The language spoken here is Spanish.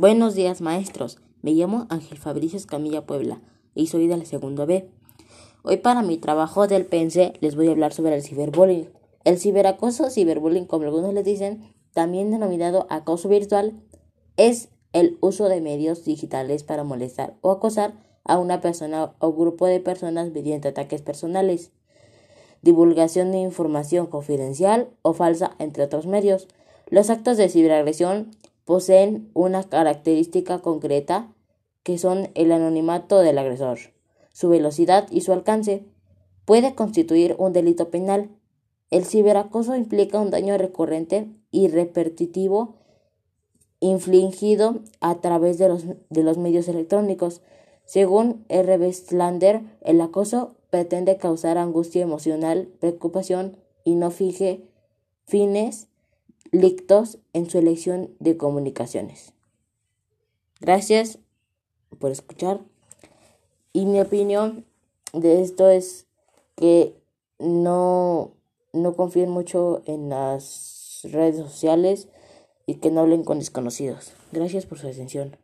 Buenos días, maestros. Me llamo Ángel Fabricio Escamilla Puebla y soy del segundo B. Hoy para mi trabajo del PENSE les voy a hablar sobre el ciberbullying. El ciberacoso, ciberbullying como algunos le dicen, también denominado acoso virtual, es el uso de medios digitales para molestar o acosar a una persona o grupo de personas mediante ataques personales, divulgación de información confidencial o falsa, entre otros medios. Los actos de ciberagresión poseen una característica concreta que son el anonimato del agresor, su velocidad y su alcance. Puede constituir un delito penal. El ciberacoso implica un daño recurrente y repetitivo infligido a través de los, de los medios electrónicos. Según R. Slander, el acoso pretende causar angustia emocional, preocupación y no fije fines lictos en su elección de comunicaciones. Gracias por escuchar. Y mi opinión de esto es que no, no confíen mucho en las redes sociales y que no hablen con desconocidos. Gracias por su atención.